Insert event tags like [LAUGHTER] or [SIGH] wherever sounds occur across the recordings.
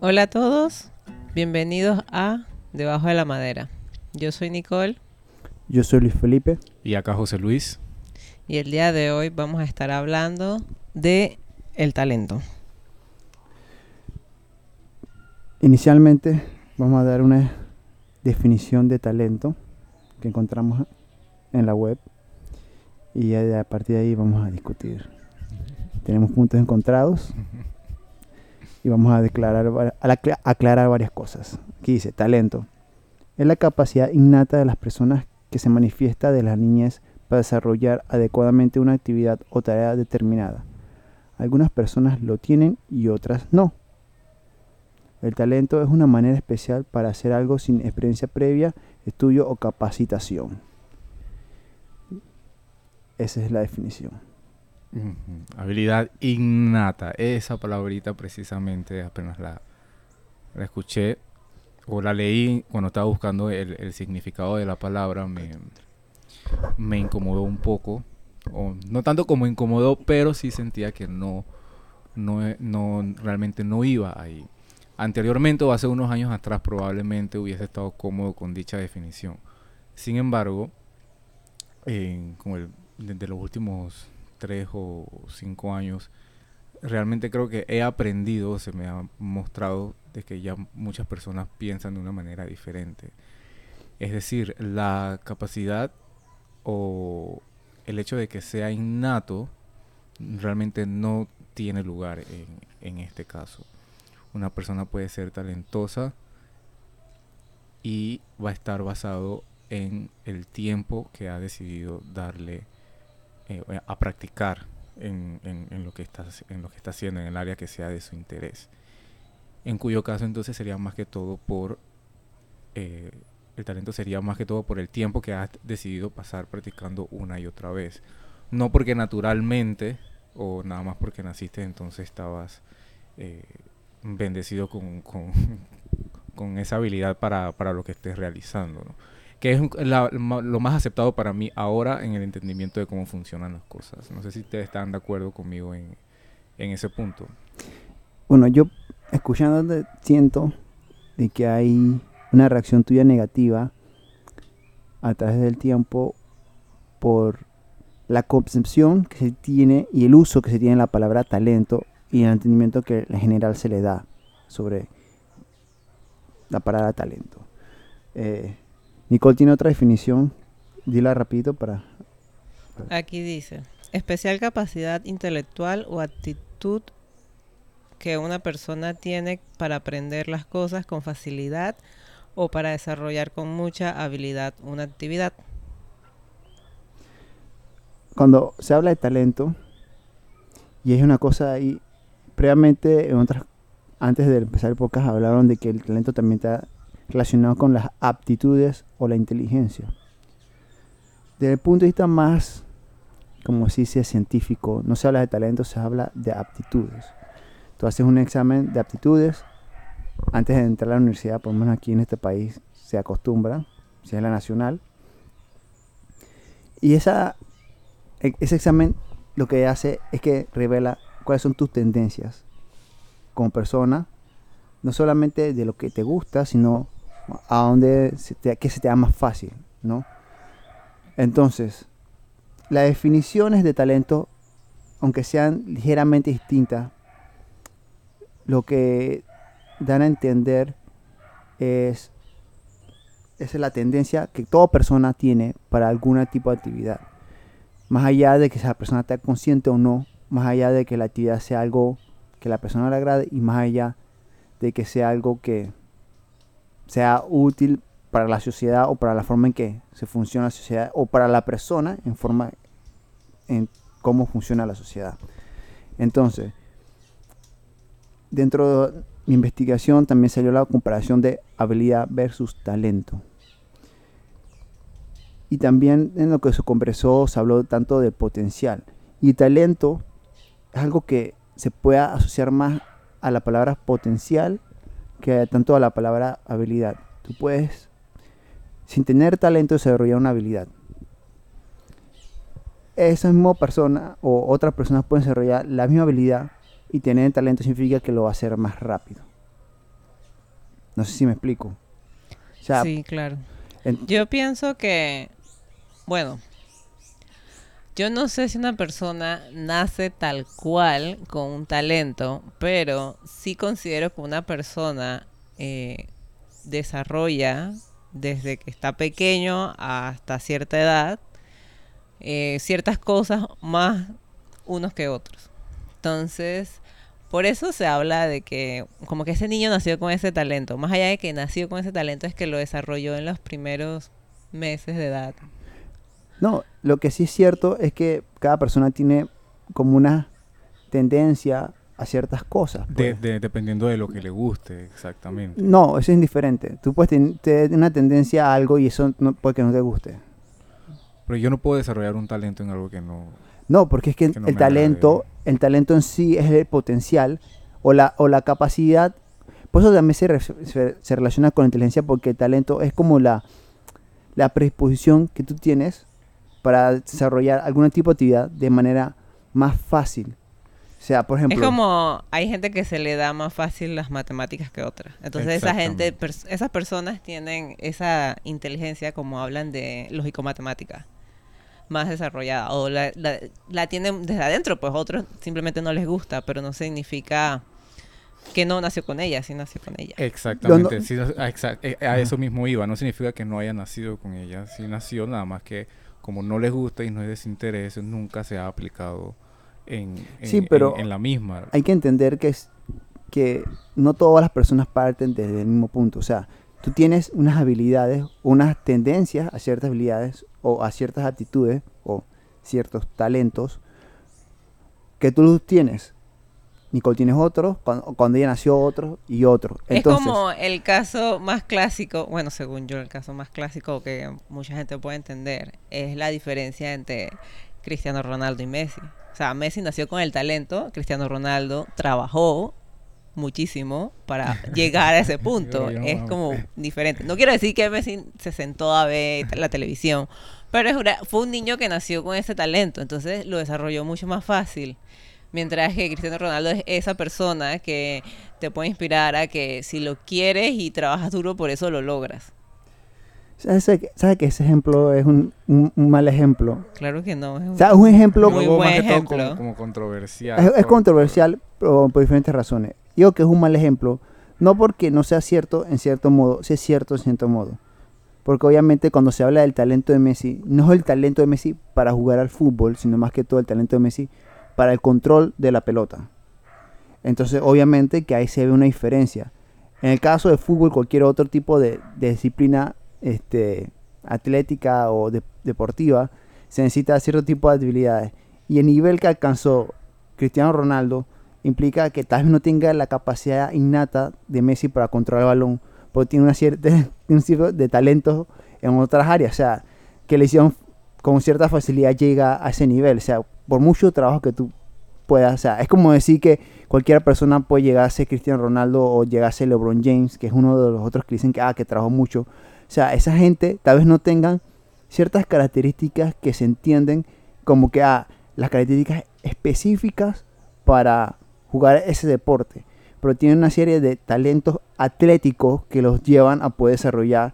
Hola a todos, bienvenidos a Debajo de la Madera. Yo soy Nicole Yo soy Luis Felipe. Y acá José Luis. y el día de hoy vamos a estar hablando de el talento. Inicialmente vamos a dar una definición de talento que encontramos en la web y ya de- a partir de ahí vamos a discutir. Tenemos puntos encontrados y vamos a aclarar varias cosas. Aquí dice talento es la capacidad innata de las personas que se manifiesta de la niñez para desarrollar adecuadamente una actividad o tarea determinada. Algunas personas lo tienen y otras no. El talento es una manera especial para hacer algo sin experiencia previa, estudio o capacitación. Esa es la definición. Habilidad innata. Esa palabrita precisamente apenas la, escuché o la leí cuando estaba buscando el, significado de la palabra. Me, me incomodó un poco. O, no tanto como incomodó, pero sí sentía que no, no, e- no realmente no iba ahí. Anteriormente o hace unos años atrás probablemente hubiese estado cómodo con dicha definición. Sin embargo, en- con los últimos tres o cinco años, realmente creo que he aprendido, se me ha mostrado de que ya muchas personas piensan de una manera diferente. Es decir, la capacidad o el hecho de que sea innato realmente no tiene lugar en, en este caso. Una persona puede ser talentosa y va a estar basado en el tiempo que ha decidido darle eh, a practicar en, en- lo que está, en lo que está haciendo, en el área que sea de su interés. En cuyo caso entonces sería más que todo por, eh, el talento sería más que todo por el tiempo que has decidido pasar practicando una y otra vez. No porque naturalmente o nada más porque naciste entonces estabas eh, bendecido con, con, [LAUGHS] con esa habilidad para, para lo que estés realizando. Que es la- lo más aceptado para mí ahora en el entendimiento de cómo funcionan las cosas. No sé si ustedes están de acuerdo conmigo en, en ese punto. Bueno, yo escuchándote siento de que hay una reacción tuya negativa a través del tiempo por la concepción que se tiene y el uso que se tiene de la palabra talento y el entendimiento que en general se le da sobre la palabra talento. Eh, Nicole tiene otra definición, dila rapidito para... Aquí dice, especial capacidad intelectual o actitud que una persona tiene para aprender las cosas con facilidad o para desarrollar con mucha habilidad una actividad. cuando se habla de talento, y es una cosa ahí, previamente, en otras, antes de empezar el podcast, hablaron de que el talento también está relacionado con las aptitudes o la inteligencia. Desde el punto de vista más, como se dice, científico, no se habla de talento, se habla de aptitudes. Tú haces un examen de aptitudes antes de entrar a la universidad, por lo menos aquí en este país se acostumbra, si es la nacional. Y esa e- ese examen lo que hace es que revela cuáles son tus tendencias como persona, no solamente de lo que te gusta, sino a dónde se te, qué se te da más fácil, ¿no? Entonces, las definiciones de talento, aunque sean ligeramente distintas, lo que dan a entender es, esa es la tendencia que toda persona tiene para algún tipo de actividad más allá de que esa persona esté consciente o no, más allá de que la actividad sea algo que la persona le agrade y más allá de que sea algo que sea útil para la sociedad o para la forma en que se funciona la sociedad o para la persona en forma en cómo funciona la sociedad. Entonces, dentro de mi investigación también salió la comparación de habilidad versus talento. Y también en lo que se conversó se habló tanto de potencial. Y talento es algo que se puede asociar más a la palabra potencial que tanto a la palabra habilidad. Tú puedes, sin tener talento, desarrollar una habilidad. Esa misma persona o otras personas pueden desarrollar la misma habilidad y tener talento significa que lo va a hacer más rápido. No sé si me explico. O sea, sí, claro. Yo pienso que, bueno, yo no sé si una persona nace tal cual con un talento, pero sí considero que una persona eh, desarrolla desde que está pequeño hasta cierta edad eh, ciertas cosas más unos que otros. Entonces, por eso se habla de que como que ese niño nació con ese talento. Más allá de que nació con ese talento es que lo desarrolló en los primeros meses de edad. No, lo que sí es cierto es que cada persona tiene como una tendencia a ciertas cosas. De- pues. de- dependiendo de lo que le guste, exactamente. No, eso es indiferente. Tú puedes ten- tener una tendencia a algo y eso no, puede que no te guste. Pero yo no puedo desarrollar un talento en algo que no... No, porque es que, Que no el agrade. talento, el talento en sí es el potencial o la, o la capacidad. Por eso también se, re- se, se relaciona con la inteligencia, porque el talento es como la, la predisposición que tú tienes para desarrollar algún tipo de actividad de manera más fácil. O sea, por ejemplo, Es como hay gente que se le da más fácil las matemáticas que otras. Entonces esa gente, pers- esas personas tienen esa inteligencia como hablan de lógico-matemática más desarrollada o la, la, la tienen desde adentro, pues otros simplemente no les gusta, pero no significa que no nació con ella, sí nació con ella. Exactamente, sí, no- a, exact- eh, a eso mismo iba. No significa que no haya nacido con ella. Sí nació, nada más que como no les gusta y no es desinterés, nunca se ha aplicado en, en- Sí, en- pero en la misma. hay que entender que, es, que no todas las personas parten desde el mismo punto. O sea, tú tienes unas habilidades, unas tendencias a ciertas habilidades o a ciertas actitudes o ciertos talentos que tú los tienes. Nicole tienes otro, cuando, cuando ella nació otro y otro. Entonces, es como el caso más clásico, bueno, según yo, el caso más clásico que mucha gente puede entender, es la diferencia entre Cristiano Ronaldo y Messi. O sea, Messi nació con el talento, Cristiano Ronaldo trabajó muchísimo para [LAUGHS] llegar a ese punto. Es como diferente. No quiero decir que Messi se sentó a ver la televisión, pero es una- fue un niño que nació con ese talento, entonces lo desarrolló mucho más fácil. Mientras que Cristiano Ronaldo es esa persona que te puede inspirar a que si lo quieres y trabajas duro, por eso lo logras. ¿sabes, que- sabes que ese ejemplo es un, un- un mal ejemplo? Claro que no. es un- O sea, es un ejemplo, Muy buen ejemplo. como, como controversial. es, es por- controversial pero por diferentes razones. Digo que es un mal ejemplo, no porque no sea cierto en cierto modo, sí es cierto en cierto modo. Porque obviamente cuando se habla del talento de Messi, no es el talento de Messi para jugar al fútbol, sino más que todo el talento de Messi para el control de la pelota. Entonces obviamente que ahí se ve una diferencia. En el caso de fútbol, cualquier otro tipo de, de disciplina este, atlética o de- deportiva, se necesita cierto tipo de habilidades. Y el nivel que alcanzó Cristiano Ronaldo implica que tal vez no tenga la capacidad innata de Messi para controlar el balón, porque tiene [LAUGHS] un cierto de talento en otras áreas, o sea, que le hicieron con cierta facilidad llega a ese nivel, o sea, por mucho trabajo que tú puedas, o sea, es como decir que cualquier persona puede llegar a ser Cristiano Ronaldo o llegar a ser LeBron James, que es uno de los otros que dicen que, ah, que trabajó mucho, o sea, esa gente tal vez no tengan ciertas características que se entienden como que ah, las características específicas para jugar ese deporte, pero tienen una serie de talentos atléticos que los llevan a poder desarrollar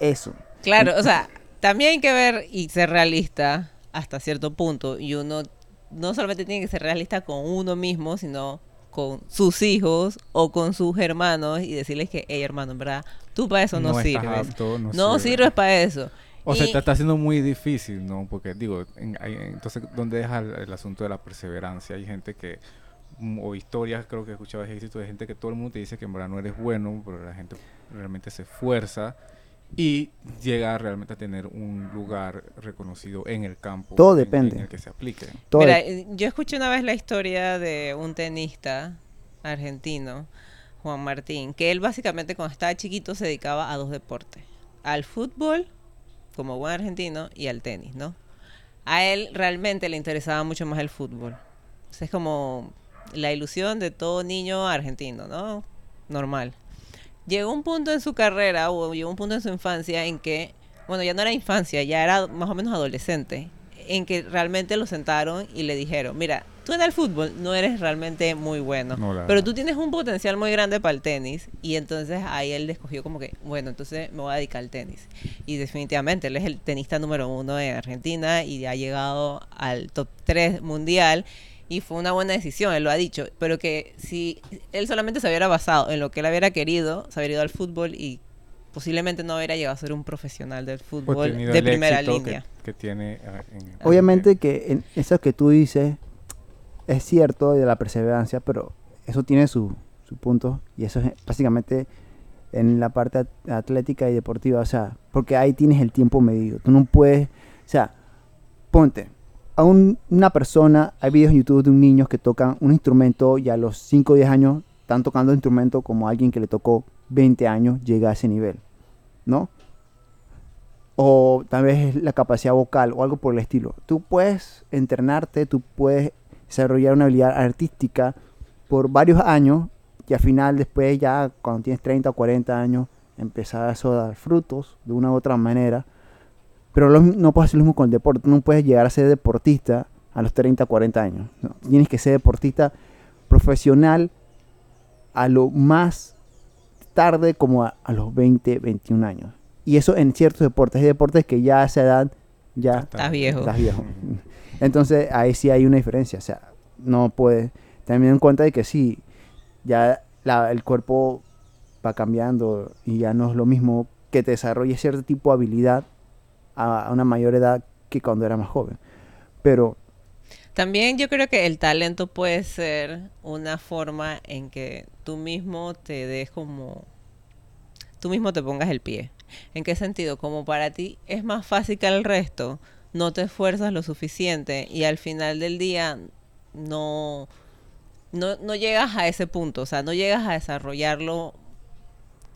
eso. Claro, o sea, también hay que ver y ser realista hasta cierto punto. Y uno no solamente tiene que ser realista con uno mismo, sino con sus hijos o con sus hermanos y decirles que, hey hermano, en verdad, tú para eso no, estás sirves. apto, no No sirve. sirves para eso. O sea, Y- te está haciendo muy difícil, ¿no? Porque digo, en- hay- entonces, ¿dónde deja el, el asunto de la perseverancia? Hay gente que, mm, o historias, creo que he escuchado de gente que todo el mundo te dice que en verdad no eres bueno, pero la gente realmente se esfuerza y llega realmente a tener un lugar reconocido en el campo. Todo en- depende. En el que se aplique. Todo Mira, eh, yo escuché una vez la historia de un tenista argentino, Juan Martín, que él básicamente cuando estaba chiquito se dedicaba a dos deportes, al fútbol, como buen argentino, y al tenis, ¿no? A él realmente le interesaba mucho más el fútbol. O sea, es como la ilusión de todo niño argentino, ¿no? Normal. Llegó un punto en su carrera, o llegó un punto en su infancia en que, bueno, ya no era infancia, ya era más o menos adolescente, en que realmente lo sentaron y le dijeron, mira, tú en el fútbol no eres realmente muy bueno, No, pero verdad. tú tienes un potencial muy grande para el tenis y entonces ahí él escogió como que, bueno, entonces me voy a dedicar al tenis. Y definitivamente él es el tenista número uno en Argentina y ha llegado al top 3 mundial y fue una buena decisión, él lo ha dicho, pero que si él solamente se hubiera basado en lo que él hubiera querido, se hubiera ido al fútbol y posiblemente no hubiera llegado a ser un profesional del Pues fútbol de el primera que- línea. Que, tiene. en- Obviamente que en eso que tú dices es cierto de la perseverancia, pero eso tiene su, su punto y eso es básicamente en la parte at- atlética y deportiva, o sea, porque ahí tienes el tiempo medido. Tú no puedes, o sea, ponte, a un- una persona, hay videos en YouTube de un niño que tocan un instrumento y a los 5 o 10 años están tocando el instrumento como alguien que le tocó 20 años llega a ese nivel, ¿no? o tal vez la capacidad vocal o algo por el estilo. Tú puedes entrenarte, tú puedes desarrollar una habilidad artística por varios años y al final después ya cuando tienes 30 o 40 años empezar a dar frutos de una u otra manera. Pero lo- no puedes hacer lo mismo con el deporte. No puedes llegar a ser deportista a los 30 o 40 años. ¿no? Tienes que ser deportista profesional a lo más tarde como a, a los 20, 21 años. Y eso en ciertos deportes. Hay deportes que ya a esa edad ya Estás viejo. estás viejo. Entonces ahí sí hay una diferencia. O sea, no puede. También en cuenta de que sí, ya la- el cuerpo va cambiando y ya no es lo mismo que te desarrolle cierto tipo de habilidad a, una mayor edad que cuando era más joven. Pero También yo creo que el talento puede ser una forma en que tú mismo te des como... Tú mismo te pongas el pie. ¿En qué sentido? Como para ti es más fácil que el resto, no te esfuerzas lo suficiente y al final del día no, no, no llegas a ese punto, o sea, no llegas a desarrollarlo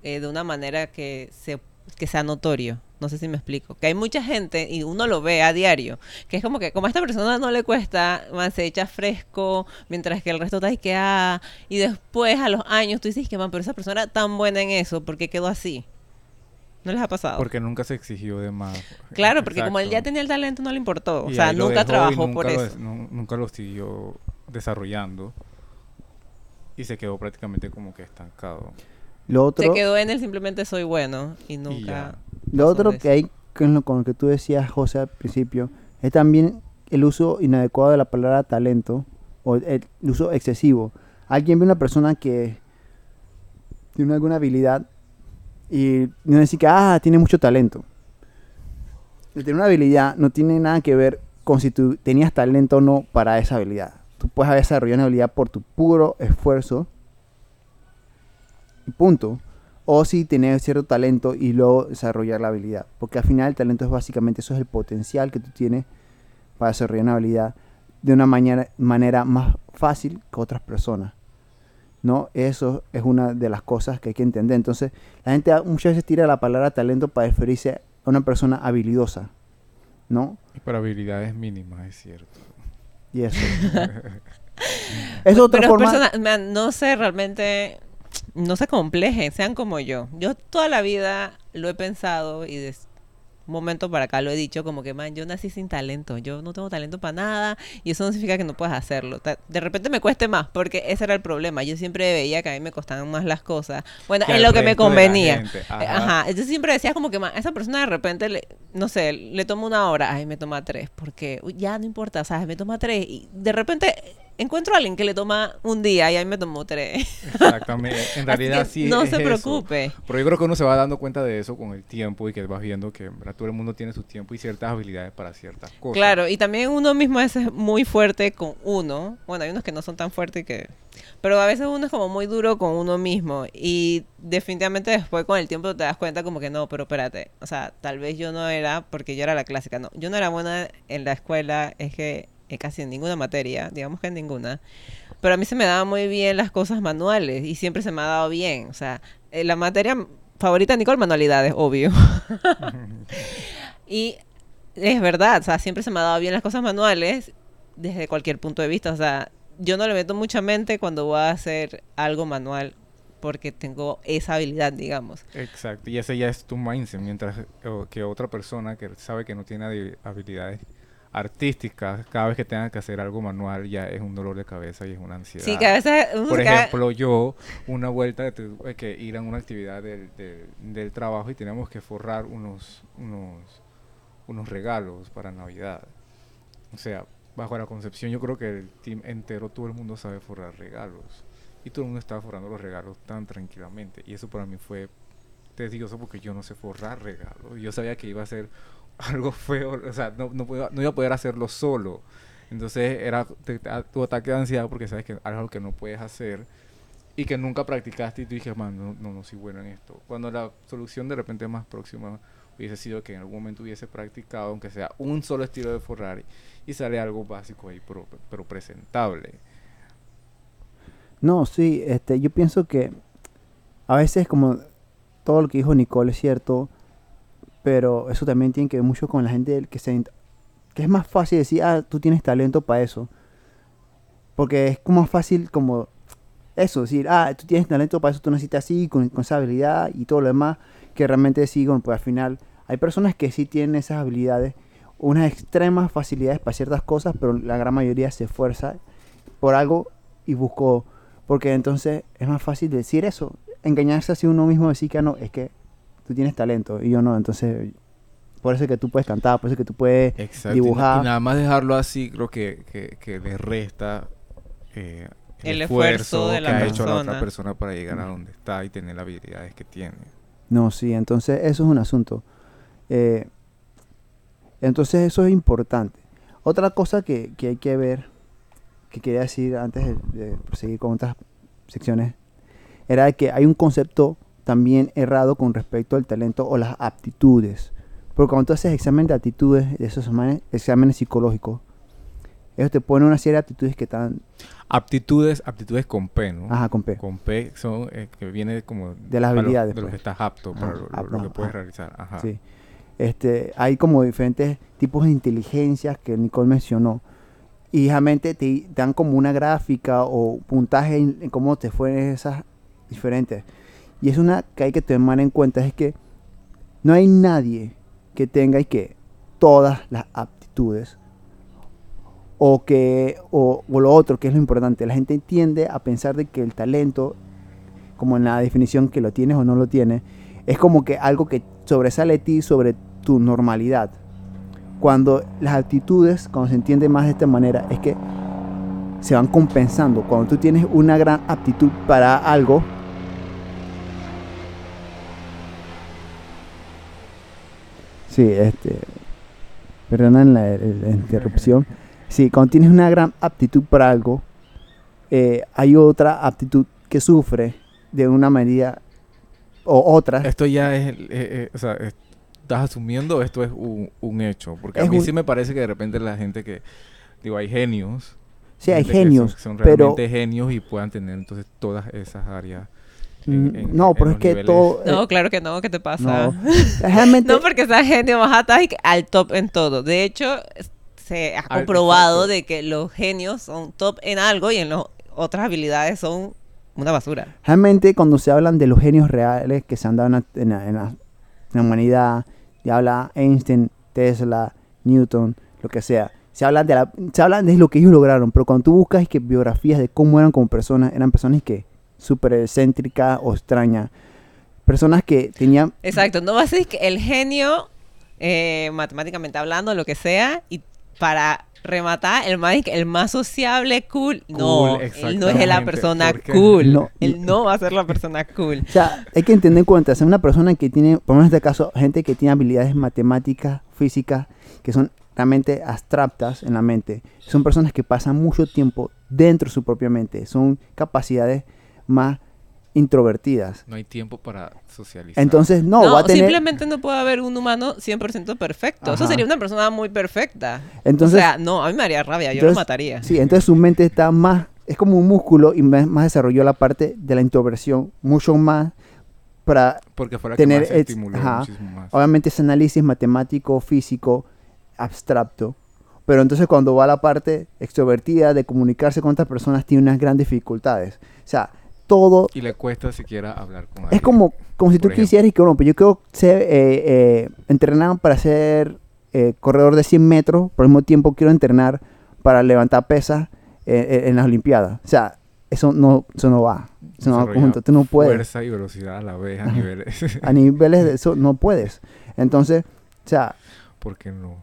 eh, de una manera que, se, que sea notorio. No sé si me explico. Que hay mucha gente, y uno lo ve a diario, que es como que como a esta persona no le cuesta, man, se echa fresco, mientras que el resto está ahí que, ah, y después a los años tú dices que, man, pero esa persona era tan buena en eso, ¿por qué quedó así? ¿No les ha pasado? Porque nunca se exigió de más. claro, porque como él ya tenía el talento, no le importó. O Y sea, nunca trabajó nunca por lo eso. nunca lo siguió desarrollando. Y se quedó prácticamente como que estancado. Lo otro, Se quedó en el simplemente soy bueno y nunca... lo otro que hay con lo, con lo que tú decías, José, al principio, es también el uso inadecuado de la palabra talento o el, el uso excesivo. Alguien ve una persona que tiene alguna habilidad y no decir que, ah, tiene mucho talento. El tener una habilidad no tiene nada que ver con si tú tenías talento o no para esa habilidad. Tú puedes haber desarrollado una habilidad por tu puro esfuerzo punto. O si tener cierto talento y luego desarrollar la habilidad. Porque al final el talento es básicamente eso es el potencial que tú tienes para desarrollar una habilidad de una mañana- manera más fácil que otras personas. ¿No? Eso es una de las cosas que hay que entender. Entonces, la gente muchas veces tira la palabra talento para referirse a una persona habilidosa. ¿No? Y para habilidades mínimas, es cierto. Y eso. [LAUGHS] es otra Pero forma. man, no sé realmente, no se complejen, sean como yo. Yo toda la vida lo he pensado y de un momento para acá lo he dicho como que, man, yo nací sin talento, yo no tengo talento para nada y eso no significa que no puedas hacerlo. De repente me cueste más porque ese era el problema. Yo siempre veía que a mí me costaban más las cosas. Bueno, Que en lo que me convenía. Eh, ajá. Ajá. Entonces siempre decías como que, man, esa persona de repente, le, no sé, le toma una hora, ay, me toma tres, porque uy, ya no importa, ¿sabes? Me toma tres y de repente encuentro a alguien que le toma un día y a mí me tomó tres. Exactamente. En [LAUGHS] Así realidad que sí. no es se eso. preocupe. Pero yo creo que uno se va dando cuenta de eso con el tiempo y que vas viendo que verdad, todo el mundo tiene su tiempo y ciertas habilidades para ciertas cosas. Claro, y también uno mismo es muy fuerte con uno. Bueno, hay unos que no son tan fuertes que... Pero a veces uno es como muy duro con uno mismo y definitivamente después con el tiempo te das cuenta como que no, pero espérate, o sea, tal vez yo no era, porque yo era la clásica, no, yo no era buena en la escuela, es que casi en ninguna materia, digamos que en ninguna, pero a mí se me daban muy bien las cosas manuales y siempre se me ha dado bien, o sea, eh, la materia favorita de Nicole, manualidades, obvio. [LAUGHS] y es verdad, o sea, siempre se me ha dado bien las cosas manuales desde cualquier punto de vista. O sea, yo no le meto mucha mente cuando voy a hacer algo manual porque tengo esa habilidad, digamos. Exacto. Y ese ya es tu mindset. Mientras o- que otra persona que sabe que no tiene habi- habilidades artísticas, cada vez que tengan que hacer algo manual ya es un dolor de cabeza y es una ansiedad. Sí, que a veces Por ejemplo, yo, una vuelta de tuve que ir a una actividad del, del- del trabajo y teníamos que forrar unos, unos, unos regalos para Navidad. O sea, bajo la concepción, yo creo que el team entero, todo el mundo sabe forrar regalos. Y todo el mundo estaba forrando los regalos tan tranquilamente. Y eso para mí fue tedioso porque yo no sé forrar regalos. Yo sabía que iba a ser [LAUGHS] algo feo, o sea, no, no, podía- no iba a poder hacerlo solo. Entonces era tu ataque de ansiedad porque sabes que algo que no puedes hacer y que nunca practicaste y tú dije, man, no, no, soy bueno en esto. Cuando la solución de repente más próxima hubiese sido que en algún momento hubiese practicado, aunque sea un solo estilo de forrar y sale algo básico ahí, pero, pero presentable. No, sí, este, yo pienso que a veces como todo lo que dijo Nicole es cierto, pero eso también tiene que ver mucho con la gente que se que es más fácil decir, ah, tú tienes talento para eso. Porque es como más fácil como eso, decir, ah, tú tienes talento para eso, tú necesitas así, con, con esa habilidad y todo lo demás, que realmente sí, bueno, pues al final hay personas que sí tienen esas habilidades, unas extremas facilidades para ciertas cosas, pero la gran mayoría se esfuerza por algo y buscó, porque entonces es más fácil decir eso, engañarse así uno mismo, decir que "Ah, no, es que tú tienes talento y yo no, entonces por eso es que tú puedes cantar, por eso es que tú puedes Exacto. dibujar. Y, nada más dejarlo así, creo que, que, que le resta eh, El esfuerzo de la que ha hecho la otra persona. persona para llegar a donde está y tener las habilidades que tiene. No, sí, entonces eso es un asunto. Eh, entonces eso es importante. Otra cosa que, que hay que ver, que quería decir antes de, de proseguir con otras secciones, era que hay un concepto también errado con respecto al talento o las aptitudes. Porque cuando tú haces examen de aptitudes, de esos exámenes, exámenes psicológicos, ellos te ponen una serie de aptitudes que están, Aptitudes, aptitudes con P, ¿no? ajá, con P. Con P son eh, que viene como De las lo- habilidades, de lo pues. que estás apto para Ajá, lo, lo- apto, lo que puedes ajá. realizar. Ajá. Sí. Este, hay como diferentes tipos de inteligencias que Nicole mencionó. Y realmente te dan como una gráfica o puntaje en, en cómo te fueron esas diferentes. Y es una que hay que tomar en cuenta, es que no hay nadie que tenga y que todas las aptitudes. O que, o, lo otro, que es lo importante, la gente tiende a pensar de que el talento, como en la definición que lo tienes o no lo tienes, es como que algo que sobresale de ti sobre tu normalidad. Cuando las actitudes, cuando se entiende más de esta manera, es que se van compensando. Cuando tú tienes una gran aptitud para algo, sí, este, perdonan la, la interrupción. Sí, cuando tienes una gran aptitud para algo, eh, hay otra aptitud que sufre de una medida o otra. Esto ya es, eh, eh, o sea, es- estás asumiendo esto es un, un hecho. Porque a mí un- sí me parece que de repente la gente que, digo, hay genios. Sí, hay son- genios, Son, pero realmente genios y puedan tener entonces todas esas áreas. En- no, en pero es que niveles. todo No, eh, claro que no, ¿qué te pasa? no, [LAUGHS] realmente No, porque esa gente vas a estar al top en todo. De hecho, se ha comprobado de que los genios son top en algo y en las otras habilidades son una basura. Realmente cuando se hablan de los genios reales que se han dado en la, en la- en la- en la humanidad, y habla Einstein, Tesla, Newton, lo que sea, se habla de la, se hablan de lo que ellos lograron, pero cuando tú buscas que biografías de cómo eran como personas, eran personas que súper excéntricas o extrañas, personas que tenían Exacto, no va a ser que el genio, eh, matemáticamente hablando, lo que sea, y para rematar, el más, el más sociable, cool. no, Cool, él no es la persona cool. No. Él no va a ser la persona cool. O sea, hay que entender en cuenta, es una persona que tiene, por lo menos en este caso, gente que tiene habilidades matemáticas, físicas, que son realmente abstractas en la mente. Son personas que pasan mucho tiempo dentro de su propia mente. Son capacidades más introvertidas. No hay tiempo para socializar. Entonces, no, No, va a tener... simplemente no puede haber un humano 100% perfecto. Eso sería una persona muy perfecta. Entonces, o sea, no, a mí me haría rabia, yo lo mataría. Sí, entonces su mente está más, es como un músculo y más, más desarrolló la parte de la introversión, mucho más para Porque tener que más estimuló ajá. muchísimo más. obviamente ese análisis matemático, físico, abstracto. Pero entonces cuando va a la parte extrovertida de comunicarse con otras personas tiene unas grandes dificultades. O sea, todo Y le cuesta siquiera hablar con alguien. es como, como si tú ejemplo. quisieras y que, bueno, pues yo quiero ser eh, eh, entrenado para ser eh, corredor de 100 metros, por el mismo tiempo quiero entrenar para levantar pesas eh, eh, en las Olimpiadas. O sea, eso no, eso no va. Eso no va Desarrollar conjunto. Tú no puedes. Fuerza y velocidad a la vez a Ajá. niveles. [LAUGHS] A niveles de eso no puedes. Entonces, o sea, ¿Por qué no?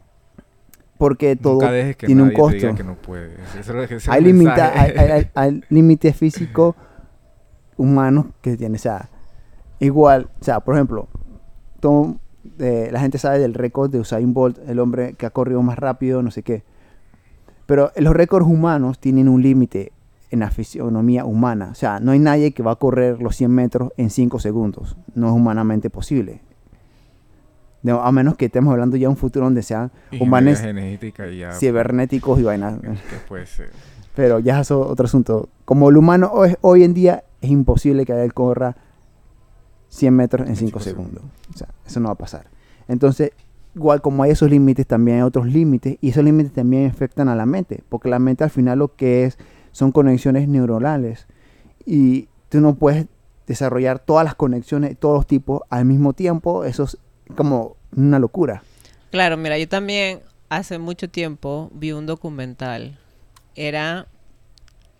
porque todo Nunca dejes que tiene un nadie te diga costo. que no hay- hay límites físicos [LAUGHS] humanos que tiene. O sea, igual, o sea, por ejemplo, todo, eh, la gente sabe del récord de Usain Bolt, el hombre que ha corrido más rápido, no sé qué. Pero los récords humanos tienen un límite en la fisionomía humana. O sea, no hay nadie que va a correr los 100 metros en 5 segundos. No es humanamente posible. A menos que estemos hablando ya de un futuro donde sean y ya. cibernéticos y vainas. que- que puede ser. Pero ya es otro asunto. Como el humano hoy, hoy en día es imposible que él corra 100 metros en 5 cinco segundos. O sea, eso no va a pasar. Entonces, igual como hay esos límites, también hay otros límites. Y esos límites también afectan a la mente. Porque la mente al final lo que es son conexiones neuronales. Y tú no puedes desarrollar todas las conexiones todos los tipos al mismo tiempo. Eso es como una locura. Claro, mira, yo también hace mucho tiempo vi un documental. Era.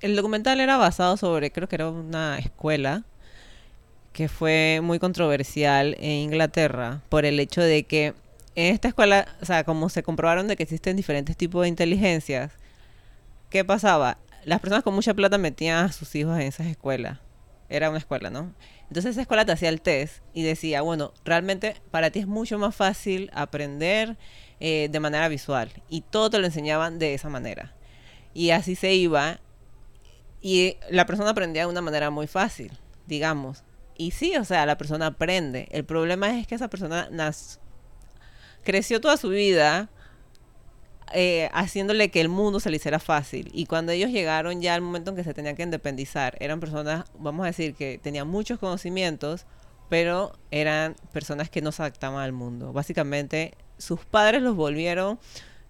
El documental era basado sobre, creo que era una escuela que fue muy controversial en Inglaterra por el hecho de que en esta escuela, o sea, como se comprobaron de que existen diferentes tipos de inteligencias, ¿qué pasaba? Las personas con mucha plata metían a sus hijos en esas escuelas. Era una escuela, ¿no? Entonces esa escuela te hacía el test y decía, bueno, realmente para ti es mucho más fácil aprender eh, de manera visual. Y todo te lo enseñaban de esa manera. Y así se iba. Y la persona aprendía de una manera muy fácil, digamos. Y sí, o sea, la persona aprende. El problema es que esa persona nas- creció toda su vida eh, haciéndole que el mundo se le hiciera fácil. Y cuando ellos llegaron ya al momento en que se tenían que independizar, eran personas, vamos a decir, que tenían muchos conocimientos, pero eran personas que no se adaptaban al mundo. Básicamente, sus padres los volvieron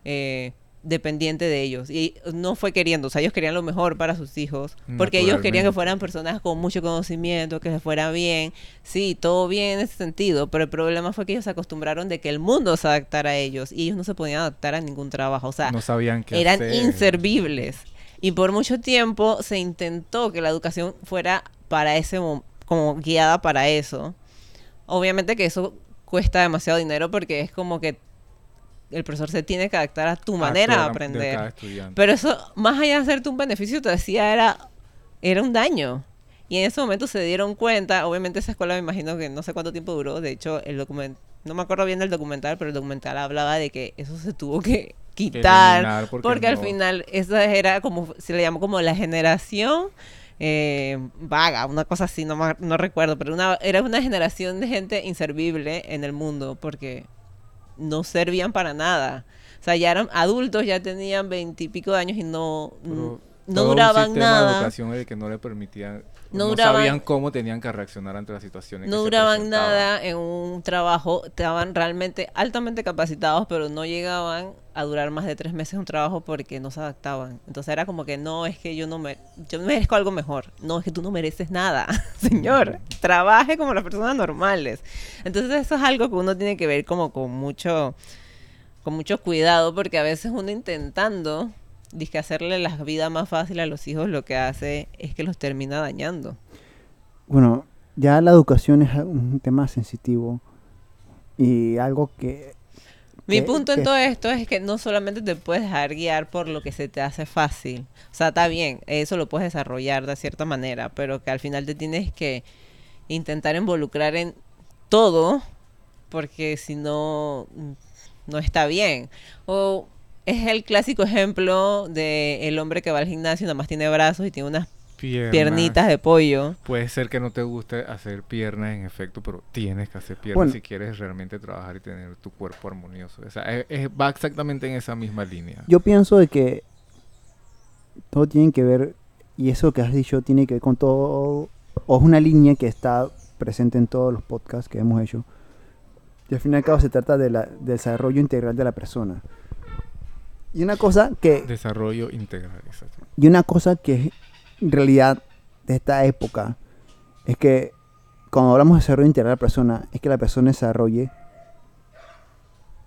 eh, dependientes de ellos. Y no fue queriendo, o sea, ellos querían lo mejor para sus hijos, porque ellos querían que fueran personas con mucho conocimiento, que se fuera bien. Sí, todo bien en ese sentido, pero el problema fue que ellos se acostumbraron de que el mundo se adaptara a ellos y ellos no se podían adaptar a ningún trabajo. O sea, No sabían qué eran hacer. inservibles. Y por mucho tiempo se intentó que la educación fuera para ese mo- como guiada para eso. Obviamente que eso cuesta demasiado dinero porque es como que el profesor se tiene que adaptar a tu a manera de aprender. Pero eso, más allá de hacerte un beneficio, te decía era, era un daño. Y en ese momento se dieron cuenta, obviamente esa escuela me imagino que no sé cuánto tiempo duró, de hecho el documental, no me acuerdo bien del documental, pero el documental hablaba de que eso se tuvo que quitar, porque, porque al no- final esa era como, se le llamó como la generación eh, vaga, una cosa así, no, no recuerdo, pero una, era una generación de gente inservible en el mundo, porque no servían para nada. O sea, ya eran adultos, ya tenían veintipico de años y no, Pero no todo un duraban sistema de nada. educación el que no le permitían, No sabían cómo tenían que reaccionar ante las situaciones. No que duraban nada en un trabajo, estaban realmente altamente capacitados, pero no llegaban a durar más de tres meses un trabajo porque no se adaptaban. Entonces era como que no, es que yo no me, yo merezco algo mejor. No, es que tú no mereces nada, [LAUGHS] señor. Trabaje como las personas normales. Entonces eso es algo que uno tiene que ver como con mucho, con mucho cuidado, porque a veces uno intentando dizque hacerle la vida más fácil a los hijos, lo que hace es que los termina dañando. Bueno, ya la educación es un tema sensitivo y algo que... Mi que- punto en que- todo esto es que no solamente te puedes dejar guiar por lo que se te hace fácil. O sea, está bien, eso lo puedes desarrollar de cierta manera, pero que al final te tienes que intentar involucrar en todo, porque si no, mm, no está bien. O es el clásico ejemplo de el hombre que va al gimnasio y nada más tiene brazos y tiene unas Piernas. piernitas de pollo. Puede ser que no te guste hacer piernas en efecto, pero tienes que hacer piernas Bueno. si quieres realmente trabajar y tener tu cuerpo armonioso. O sea, es- es- va exactamente en esa misma línea. Yo pienso de que todo tiene que ver, y eso que has dicho tiene que ver con todo, o es una línea que está presente en todos los podcasts que hemos hecho. Y al fin y al cabo se trata de la, del desarrollo integral de la persona. Y una cosa que, Desarrollo integral, exacto. y una cosa que es en realidad de esta época es que cuando hablamos de desarrollo integral de la persona, es que la persona desarrolle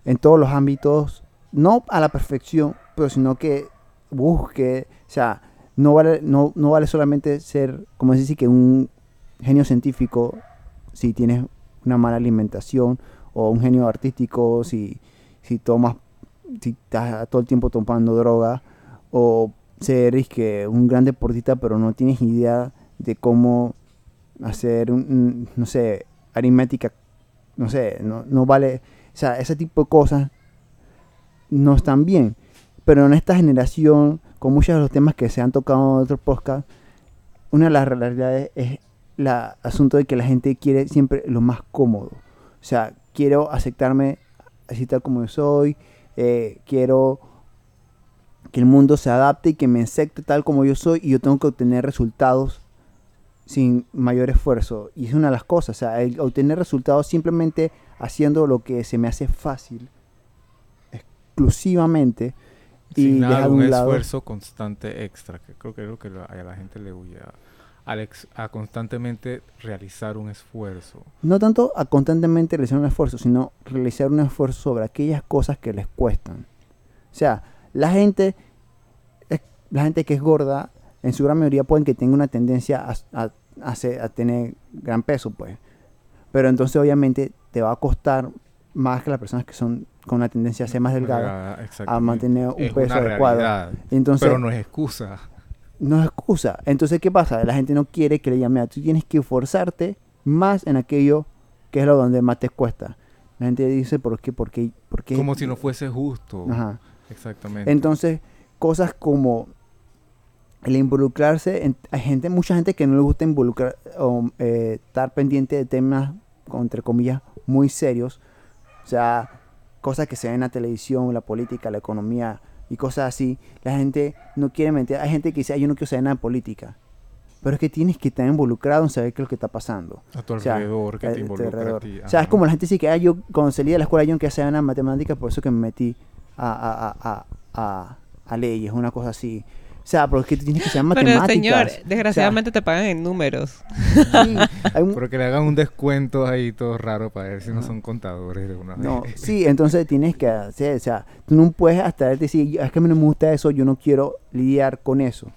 en todos los ámbitos, no a la perfección, pero sino que busque, o sea, no vale, no, no vale solamente ser, como decir, que un genio científico si tienes una mala alimentación o un genio artístico si, si tomas, si estás todo el tiempo tomando droga o ser que un gran deportista pero no tienes idea de cómo hacer un, no sé, aritmética, no sé, no, no vale, o sea, ese tipo de cosas no están bien. Pero en esta generación, con muchos de los temas que se han tocado en otros podcasts, una de las realidades es el asunto de que la gente quiere siempre lo más cómodo. O sea, quiero aceptarme así tal como yo soy, eh, quiero que el mundo se adapte y que me acepte tal como yo soy y yo tengo que obtener resultados sin mayor esfuerzo. Y es una de las cosas, o sea, el obtener resultados simplemente haciendo lo que se me hace fácil, exclusivamente. y y nada, un lado- esfuerzo constante extra, que creo que es lo que a la gente le huye, a, al ex- a constantemente realizar un esfuerzo. No tanto a constantemente realizar un esfuerzo, sino realizar un esfuerzo sobre aquellas cosas que les cuestan. O sea, la gente, la gente que es gorda, en su gran mayoría pueden que tenga una tendencia a, a- a se- a tener gran peso, pues. Pero entonces obviamente te va a costar más que las personas que son con una tendencia a ser más delgadas Delgada, a mantener un Es peso adecuado. Entonces, pero no es excusa. No es excusa. Entonces, ¿qué pasa? La gente no quiere que le llame a tú tienes que esforzarte más en aquello que es lo donde más te cuesta. La gente dice, ¿por qué? ¿Por qué? ¿Por qué? Como si no fuese justo. Ajá. Exactamente. Entonces, cosas como el involucrarse, en, hay gente, mucha gente que no le gusta involucrar o eh, estar pendiente de temas, entre comillas, muy serios. O sea, cosas que se ven en la televisión, la política, la economía y cosas así. La gente no quiere meter. Hay gente que dice, "Ay, yo no quiero saber nada de política. Pero es que tienes que estar involucrado en saber qué es lo que está pasando. a tu o sea, alrededor, que te involucra a alrededor. ti. O sea, es como la gente dice que "Ah, yo cuando salí de la escuela yo no quería saber nada de matemáticas, por eso que me metí a, a, a, a leyes, una cosa así. O sea, pero es que tú tienes que Pero matemáticas. señor, O sea, desgraciadamente te pagan en números. sí, un- Pero que le hagan un descuento ahí todo raro para ver si no son contadores de una no, vez. sí, entonces tienes que hacer, o sea, tú no puedes hasta decir, es que a mí no me gusta eso, yo no quiero lidiar con eso.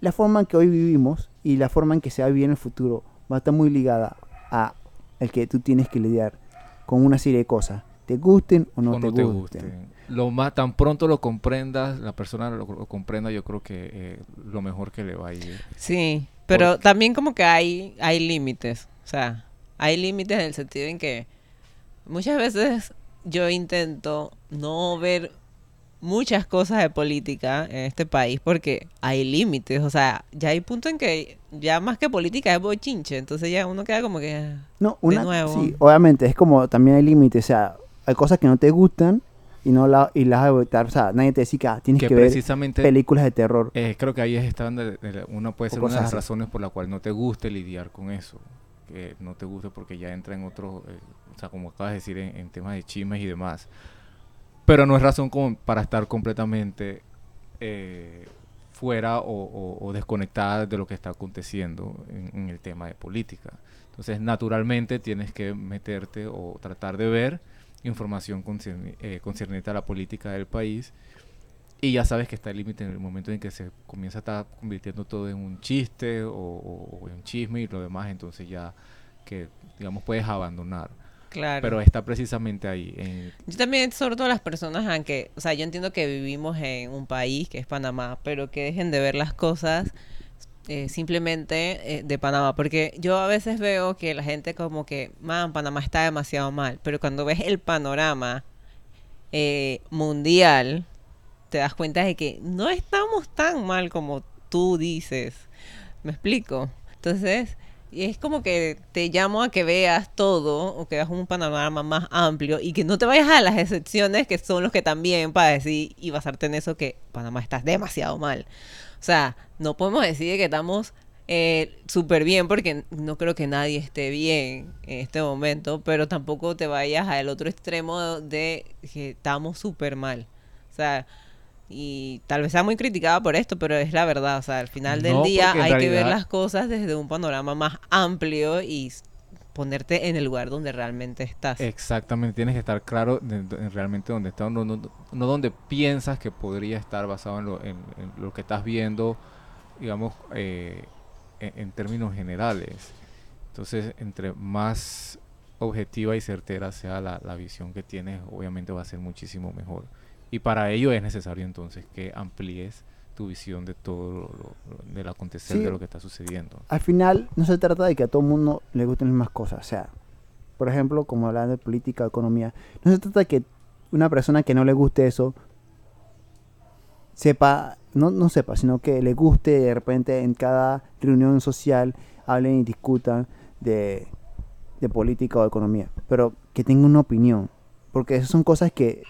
La forma en que hoy vivimos y la forma en que se va a vivir en el futuro va a estar muy ligada a el que tú tienes que lidiar con una serie de cosas, te gusten o no, o te, no te gusten. gusten. Lo más, tan pronto lo comprendas, la persona lo, lo comprenda, yo creo que eh, lo mejor que le va a ir. Sí, pero también como que hay, hay límites. O sea, hay límites en el sentido en que muchas veces yo intento no ver muchas cosas de política en este país porque hay límites. O sea, ya hay punto en que ya más que política es bochinche. Entonces ya uno queda como que... No, una, nuevo. sí, obviamente, es como también hay límites, o sea, hay cosas que no te gustan y no la, y las vas a evitar, o sea, nadie te dice que ah, tienes Que que, ver películas de terror. eh, creo que ahí es de- una puede ser una de las así. razones por la cual no te guste lidiar con eso. Que no te guste porque ya entra en otros, eh, o sea, como acabas de decir, en, en temas de chismes y demás. Pero no es razón como para estar completamente eh, fuera o, o- o desconectada de lo que está aconteciendo en, en el tema de política. Entonces, naturalmente tienes que meterte o tratar de ver información concerni- eh, concerniente a la política del país y ya sabes que está el límite en el momento en que se comienza a estar convirtiendo todo en un chiste o, o- o en chisme y lo demás, entonces ya que, digamos, puedes abandonar. Claro. Pero está precisamente ahí. en- Yo también exhorto a las personas a que, o sea, yo entiendo que vivimos en un país que es Panamá, pero que dejen de ver las cosas eh, simplemente eh, de Panamá, porque yo a veces veo que la gente como que, man, Panamá está demasiado mal, pero cuando ves el panorama eh, mundial, te das cuenta de que no estamos tan mal como tú dices. ¿Me explico? Entonces, es como que te llamo a que veas todo o que veas un panorama más amplio y que no te vayas a las excepciones que son los que también para decir y basarte en eso que Panamá está demasiado mal. O sea, no podemos decir que estamos eh, súper bien porque no creo que nadie esté bien en este momento, pero tampoco te vayas al otro extremo de que estamos súper mal. O sea, y tal vez sea muy criticada por esto, pero es la verdad. O sea, al final del No, día hay que ver las cosas desde un panorama más amplio y ponerte en el lugar donde realmente estás. Exactamente, tienes que estar claro de, de- en realmente donde estás, no, donde piensas que podría estar basado en lo, en- lo que estás viendo, digamos, eh, en, términos generales. Entonces, entre más objetiva y certera sea la visión que tienes, obviamente va a ser muchísimo mejor. Y para ello es necesario entonces que amplíes tu visión de todo lo, lo- del acontecer Sí. de lo que está sucediendo. Al final no se trata de que a todo el mundo le gusten las mismas cosas. O sea, por ejemplo, como hablar de política o economía, no se trata de que una persona que no le guste eso sepa, no, no sepa, sino que le guste de repente en cada reunión social hablen y discutan de, de política o economía, pero que tenga una opinión, porque esas son cosas que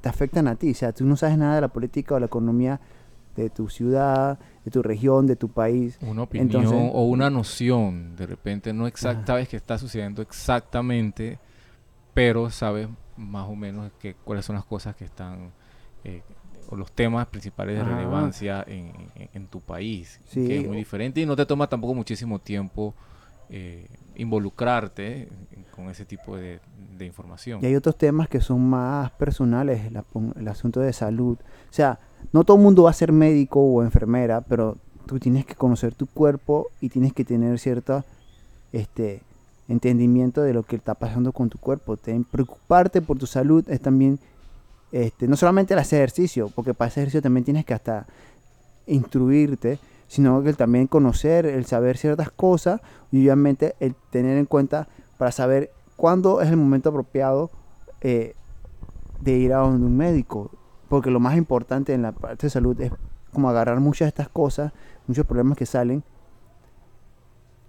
te afectan a ti, o sea, tú no sabes nada de la política o la economía de tu ciudad, de tu región, de tu país, Una opinión Entonces- o una noción, de repente no exacta, sabes que está sucediendo exactamente, pero sabes más o menos que, cuáles son las cosas que están, eh, o los temas principales de relevancia en, en- en tu país, Sí, que es muy diferente y no te toma tampoco muchísimo tiempo eh, involucrarte con ese tipo de, de información. Y hay otros temas que son más personales, la el asunto de salud. O sea, no todo el mundo va a ser médico o enfermera, pero tú tienes que conocer tu cuerpo y tienes que tener cierto este, entendimiento de lo que está pasando con tu cuerpo. Ten- preocuparte por tu salud es también, este, no solamente el hacer ejercicio, porque para hacer ejercicio también tienes que hasta instruirte, sino que también conocer, el saber ciertas cosas y obviamente el tener en cuenta para saber cuándo es el momento apropiado eh, de ir a donde un médico. Porque lo más importante en la parte de salud es como agarrar muchas de estas cosas, muchos problemas que salen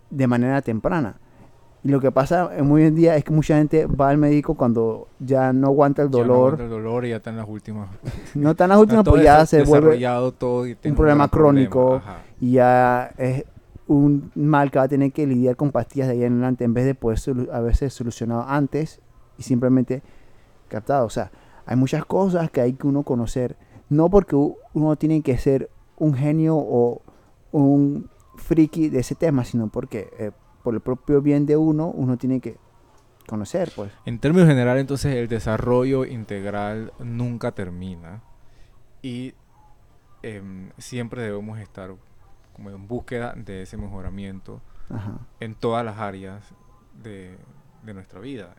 de manera temprana. Y lo que pasa en muy en día es que mucha gente va al médico cuando ya no aguanta el Ya no dolor, aguanta el dolor y ya está en las últimas. [LAUGHS] no [LAUGHS] está en las últimas, pues ya se vuelve todo y tiene problema crónico. y ya es un mal que va a tener que lidiar con pastillas de ahí en adelante en vez de poder a veces solucionado antes y simplemente captado. O sea, hay muchas cosas que hay que uno conocer, no porque uno tiene que ser un genio o un friki de ese tema, sino porque eh, por el propio bien de uno, uno tiene que conocer, pues. En términos generales, entonces, el desarrollo integral nunca termina y em, siempre debemos estar como en búsqueda de ese mejoramiento Ajá. en todas las áreas de, de nuestra vida,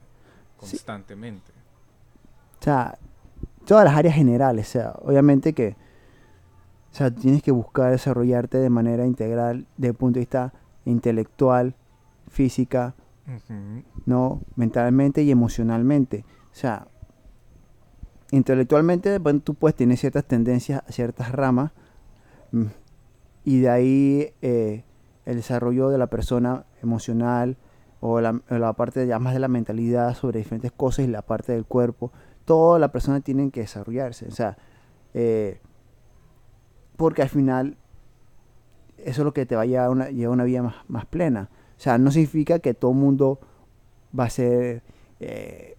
constantemente. O sea, todas las áreas generales, o sea, obviamente que, o sea, tienes que buscar desarrollarte de manera integral desde el punto de vista intelectual, física, no, mentalmente y emocionalmente. O sea, intelectualmente bueno, tú puedes tener ciertas tendencias a ciertas ramas mm, y de ahí eh, el desarrollo de la persona emocional o la, o la parte ya más de la mentalidad sobre diferentes cosas y la parte del cuerpo. Toda la persona tiene que desarrollarse. O sea, eh, porque al final eso es lo que te va a llevar a una, llevar una vida más, más plena. O sea, no significa que todo el mundo va a ser eh,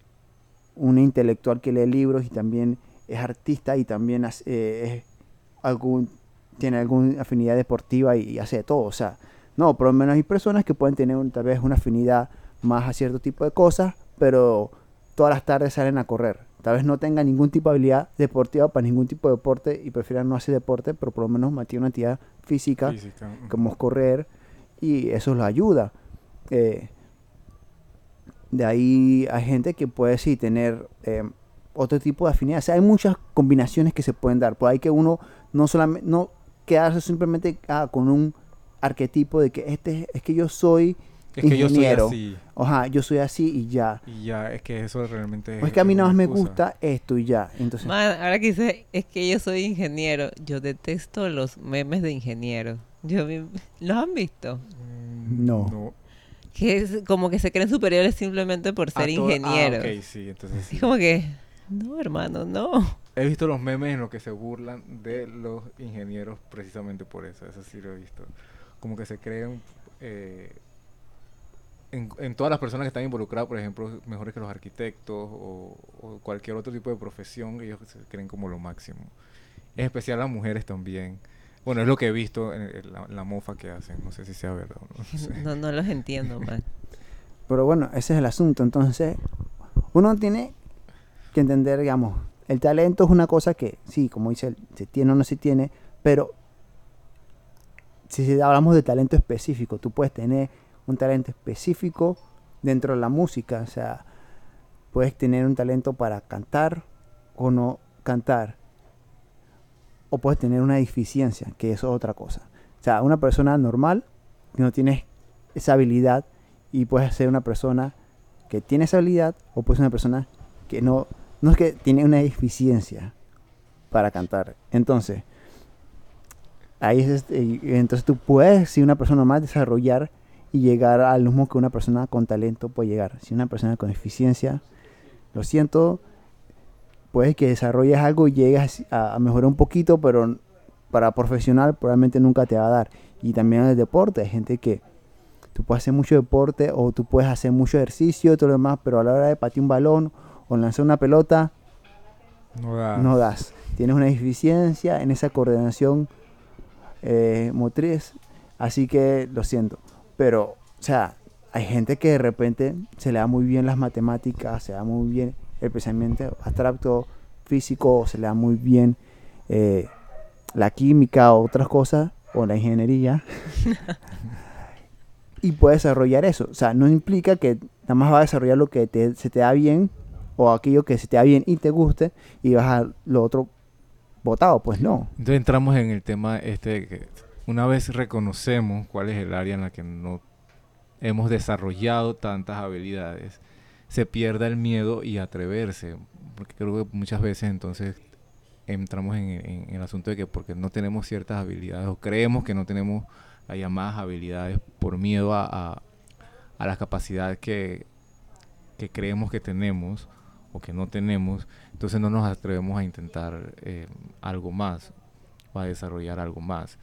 un intelectual que lee libros y también es artista y también eh, algún, tiene alguna afinidad deportiva y, hace de todo. O sea, no, por lo menos hay personas que pueden tener tal vez una afinidad más a cierto tipo de cosas, pero todas las tardes salen a correr. Tal vez no tengan ningún tipo de habilidad deportiva para ningún tipo de deporte y prefieran no hacer deporte, pero por lo menos mantienen una actividad física como es correr y eso los ayuda. Eh, de ahí hay gente que puede sí tener eh, otro tipo de afinidad. O sea, hay muchas combinaciones que se pueden dar. Por ahí que uno no solamente no quedarse simplemente ah, con un arquetipo de que este es que yo soy Es que yo soy ingeniero. así. Ajá, yo soy así y ya. Y ya, es que eso realmente Pues que a mí es nada más me gusta esto y ya. Entonces, Man, ahora que dice, es que yo soy ingeniero. Yo detesto los memes de ingeniero. Yo ¿Los han visto? Mm, No. Que es como que se creen superiores simplemente por Ah, ser ah, ingenieros. ok, sí, entonces sí. Es como que, no, hermano, no. He visto los memes en los que se burlan de los ingenieros precisamente por eso. Eso sí lo he visto. Como que se creen eh, en, en todas las personas que están involucradas, por ejemplo, mejores que los arquitectos o, o cualquier otro tipo de profesión, ellos se creen como lo máximo. En especial las mujeres también. Bueno, es lo que he visto en, en la, la mofa que hacen. No sé si sea verdad o no. no sé. No, no los entiendo, man. Pero bueno, ese es el asunto. Entonces, uno tiene que entender, digamos, el talento es una cosa que, sí, como dice, él, se tiene o no se tiene, pero si hablamos de talento específico, tú puedes tener un talento específico dentro de la música, o sea, puedes tener un talento para cantar o no cantar, o puedes tener una deficiencia, que es otra cosa. O sea, una persona normal que no tiene esa habilidad y puedes ser una persona que tiene esa habilidad o puedes ser una persona que no, no es que tiene una deficiencia para cantar. Entonces, ahí es este, entonces tú puedes, si una persona más desarrollar y llegar al mismo que una persona con talento puede llegar. Si una persona con deficiencia, lo siento, puede que desarrolles algo y llegues a, a mejorar un poquito, pero para profesional probablemente nunca te va a dar. Y también en el deporte, hay gente que tú puedes hacer mucho deporte o tú puedes hacer mucho ejercicio y todo lo demás, pero a la hora de patear un balón o lanzar una pelota, no das. Tienes una deficiencia en esa coordinación eh, motriz, así que lo siento. Pero, o sea, hay gente que de repente se le da muy bien las matemáticas, se da muy bien el pensamiento abstracto, físico, se le da muy bien eh, la química o otras cosas, o la ingeniería. [LAUGHS] y puede desarrollar eso. O sea, no implica que nada más va a desarrollar lo que te- se te da bien o aquello que se te da bien y te guste y vas a lo otro botado. Pues no. Entonces entramos en el tema este que una vez reconocemos cuál es el área en la que no hemos desarrollado tantas habilidades, se pierda el miedo y atreverse. Porque creo que muchas veces entonces entramos en, el asunto de que porque no tenemos ciertas habilidades o creemos que no tenemos las llamadas habilidades por miedo a, a, a las capacidades que, que creemos que tenemos o que no tenemos, entonces no nos atrevemos a intentar eh, algo más o a desarrollar algo más.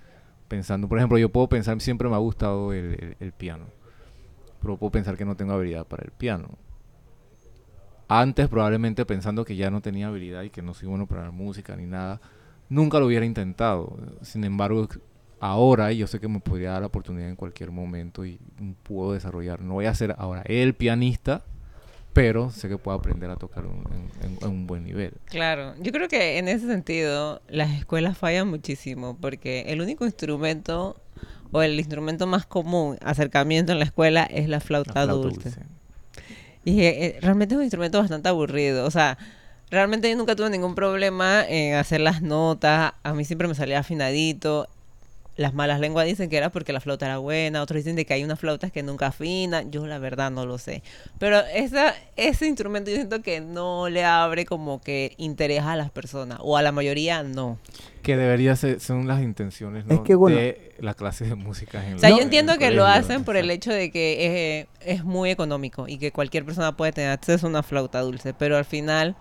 Pensando, por ejemplo, yo puedo pensar, siempre me ha gustado el, el- el piano, pero puedo pensar que no tengo habilidad para el piano. Antes probablemente pensando que ya no tenía habilidad y que no soy bueno para la música ni nada, nunca lo hubiera intentado. Sin embargo, ahora yo sé que me podría dar la oportunidad en cualquier momento y puedo desarrollar. No voy a ser ahora el pianista, pero sé que puedo aprender a tocar un- en, un buen nivel. Claro, yo creo que en ese sentido las escuelas fallan muchísimo porque el único instrumento o el instrumento más común acercamiento en la escuela es la flauta, La flauta dulce. dulce. Y eh, realmente es un instrumento bastante aburrido. O sea, realmente yo nunca tuve ningún problema en hacer las notas. A mí siempre me salía afinadito. Las malas lenguas dicen que era porque la flauta era buena. Otros dicen de que hay unas flautas que nunca afinan. Yo la verdad no lo sé. Pero esa, ese instrumento yo siento que no le abre como que interés a las personas. O a la mayoría no. Que debería ser, son las intenciones ¿no? Es que, bueno- de las clases de música en O sea, la- yo en entiendo que lo hacen por el hecho de que eh, es muy económico y que cualquier persona puede tener acceso a una flauta dulce, pero al final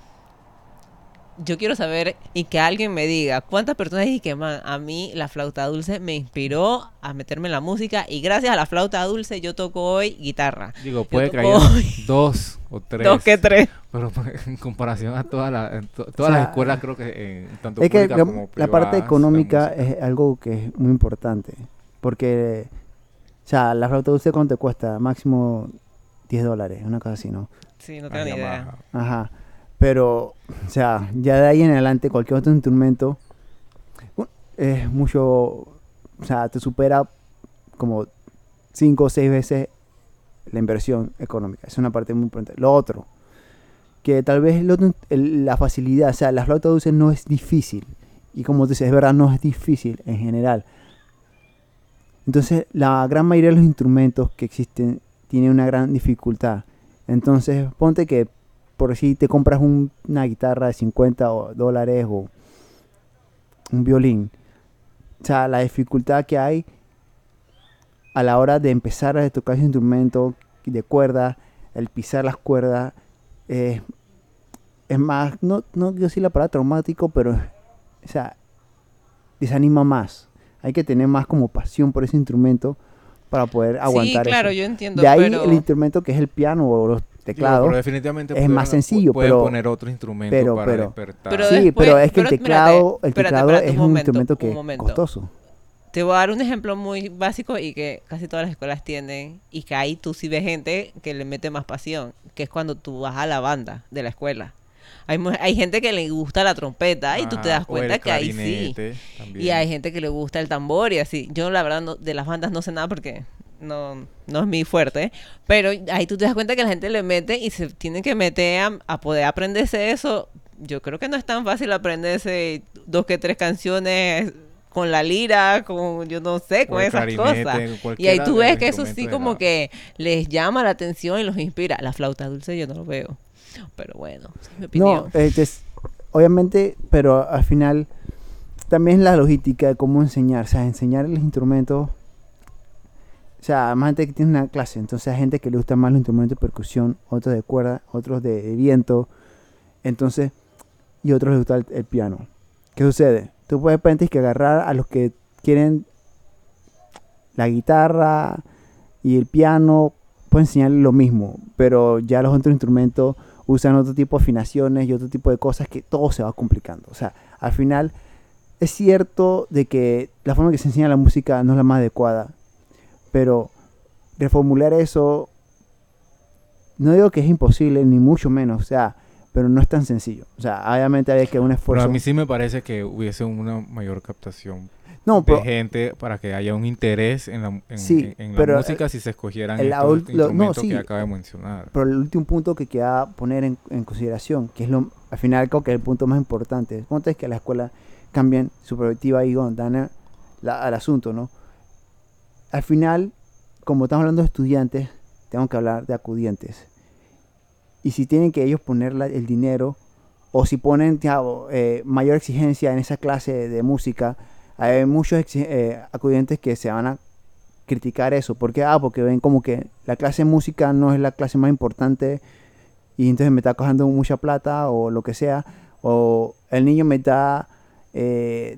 yo quiero saber y que alguien me diga cuántas personas y que man, a mí la flauta dulce me inspiró a meterme en la música y gracias a la flauta dulce yo toco hoy guitarra. Digo, puede que haya hoy [LAUGHS] dos o tres. Dos que tres. Pero en comparación a todas las, to- todas O sea, las escuelas, creo que en tanto Es que la, como la parte económica es algo que es muy importante. Porque, o sea, la flauta dulce, ¿cuánto te cuesta? Máximo 10 dólares, una cosa así, ¿no? Sí, no tengo ni idea. baja. Ajá. Pero, o sea, ya de ahí en adelante cualquier otro instrumento es mucho, o sea, te supera como 5 o 6 veces la inversión económica. Es una parte muy importante. Lo otro, que tal vez la facilidad, o sea, la flauta dulce no es difícil. Y como dices, es verdad, no es difícil en general. Entonces, la gran mayoría de los instrumentos que existen tienen una gran dificultad. Entonces, ponte que por si te compras un- una guitarra de 50 o- dólares o un violín. O sea, la dificultad que hay a la hora de empezar a tocar ese instrumento de cuerda, el pisar las cuerdas, eh, es más, no, no quiero decir la palabra traumático, pero, o sea, desanima más. Hay que tener más como pasión por ese instrumento para poder aguantar sí, claro, eso. yo entiendo, De ahí pero el instrumento que es el piano o los Pero definitivamente es más sencillo, pueden pero- poner otro instrumento pero- para pero- despertar. Pero sí, después- pero es que el teclado, espérate, el teclado espérate es un un momento, instrumento un que es costoso. te voy a dar un ejemplo muy básico y que casi todas las escuelas tienen y que ahí tú sí ves gente que le mete más pasión, que es cuando tú vas a la banda de la escuela. Hay, hay gente que le gusta la trompeta y tú te das cuenta que ahí sí. también. Y hay gente que le gusta el tambor y así. Yo la verdad no- de las bandas no sé nada porque no, no es mi fuerte. Pero ahí tú te das cuenta que la gente le mete y se tienen que meter a, a poder aprenderse eso. Yo creo que no es tan fácil aprenderse dos que tres canciones con la lira, con yo no sé, con el esas clarinete, cosas. Y ahí tú ves que eso sí como la- que les llama la atención y los inspira. La flauta dulce yo no lo veo. Pero bueno, esa es mi opinión. No, es- obviamente, pero al final también la logística de cómo enseñar, o sea, enseñar los instrumentos. O sea, más gente que tiene una clase, entonces hay gente que le gusta más los instrumentos de percusión, otros de cuerda, otros de, viento, entonces, y otros les gusta el, piano. ¿Qué sucede? Tú puedes repente que agarrar a los que quieren la guitarra y el piano, puedes enseñarles lo mismo, pero ya los otros instrumentos usan otro tipo de afinaciones y otro tipo de cosas que todo se va complicando. O sea, al final es cierto de que la forma que se enseña la música no es la más adecuada, pero reformular eso, no digo que es imposible, ni mucho menos, o sea, pero no es tan sencillo. O sea, obviamente hay que un Pero esfuerzo. a mí sí me parece que hubiese una mayor captación no, de pero gente para que haya un interés en la, en, Sí, en- en la pero, música si se escogieran el estos lo- no, instrumentos sí. que acabo de mencionar. Pero el último punto que queda poner en, en consideración, que es lo, al final creo que es el punto más importante, el punto es que la escuela cambien su perspectiva y dan al asunto, ¿no? Al final, como estamos hablando de estudiantes, tengo que hablar de acudientes. Y si tienen que ellos poner la- el dinero, o si ponen eh, mayor exigencia en esa clase de, música, hay muchos eh, acudientes que se van a criticar eso. ¿Por qué? Ah, porque ven como que la clase de música no es la clase más importante y entonces me está costando mucha plata o lo que sea. O el niño me está, eh,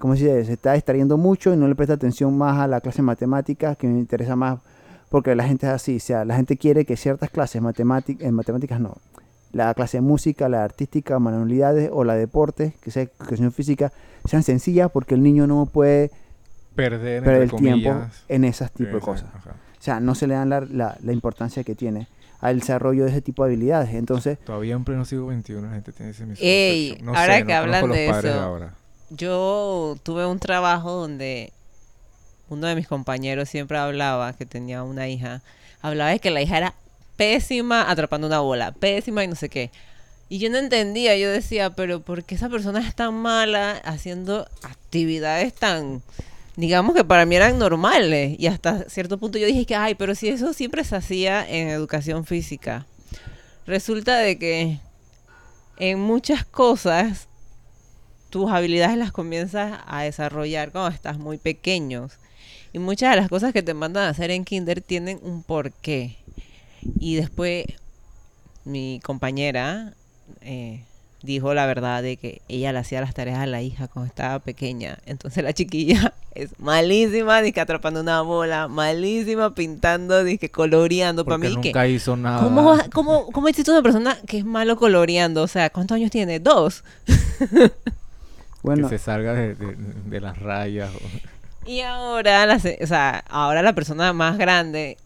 ¿cómo se dice? Se está distrayendo mucho y no le presta atención más a la clase de matemáticas que me interesa más porque la gente es así. O sea, la gente quiere que ciertas clases matemáticas, en matemáticas no. La clase de música, la artística, manualidades o la de deportes, que sea educación física, sean sencillas porque el niño no puede Perder, el tiempo en esas tipos de cosas. ajá. O sea, no se le dan la, la- la importancia que tiene al desarrollo de ese tipo de habilidades. Entonces, Todavía en pleno siglo XXI la gente tiene ese mismo Ey, percepción. ahora sé, que conozco hablan los de padres eso, ahora. Yo tuve un trabajo donde uno de mis compañeros siempre hablaba que tenía una hija. Hablaba de que la hija era pésima atrapando una bola, pésima y no sé qué. Y yo no entendía, yo decía, pero ¿por qué esa persona es tan mala haciendo actividades tan, digamos que para mí eran normales? Y hasta cierto punto yo dije que, ay, pero si eso siempre se hacía en educación física. Resulta de que en muchas cosas tus habilidades las comienzas a desarrollar cuando estás muy pequeños. Y muchas de las cosas que te mandan a hacer en kinder tienen un porqué. Y después mi compañera eh, dijo la verdad de que ella le hacía las tareas a la hija cuando estaba pequeña. Entonces la chiquilla [LAUGHS] es malísima, que atrapando una bola, malísima pintando, que coloreando. Para mí que... nunca hizo nada. ¿Cómo, cómo, ¿Cómo existe una persona que es malo coloreando? O sea, ¿cuántos años tiene? ¿Dos? [LAUGHS] bueno, Que se salga de, de- de las rayas. o- Y ahora la, o sea, ahora la persona más grande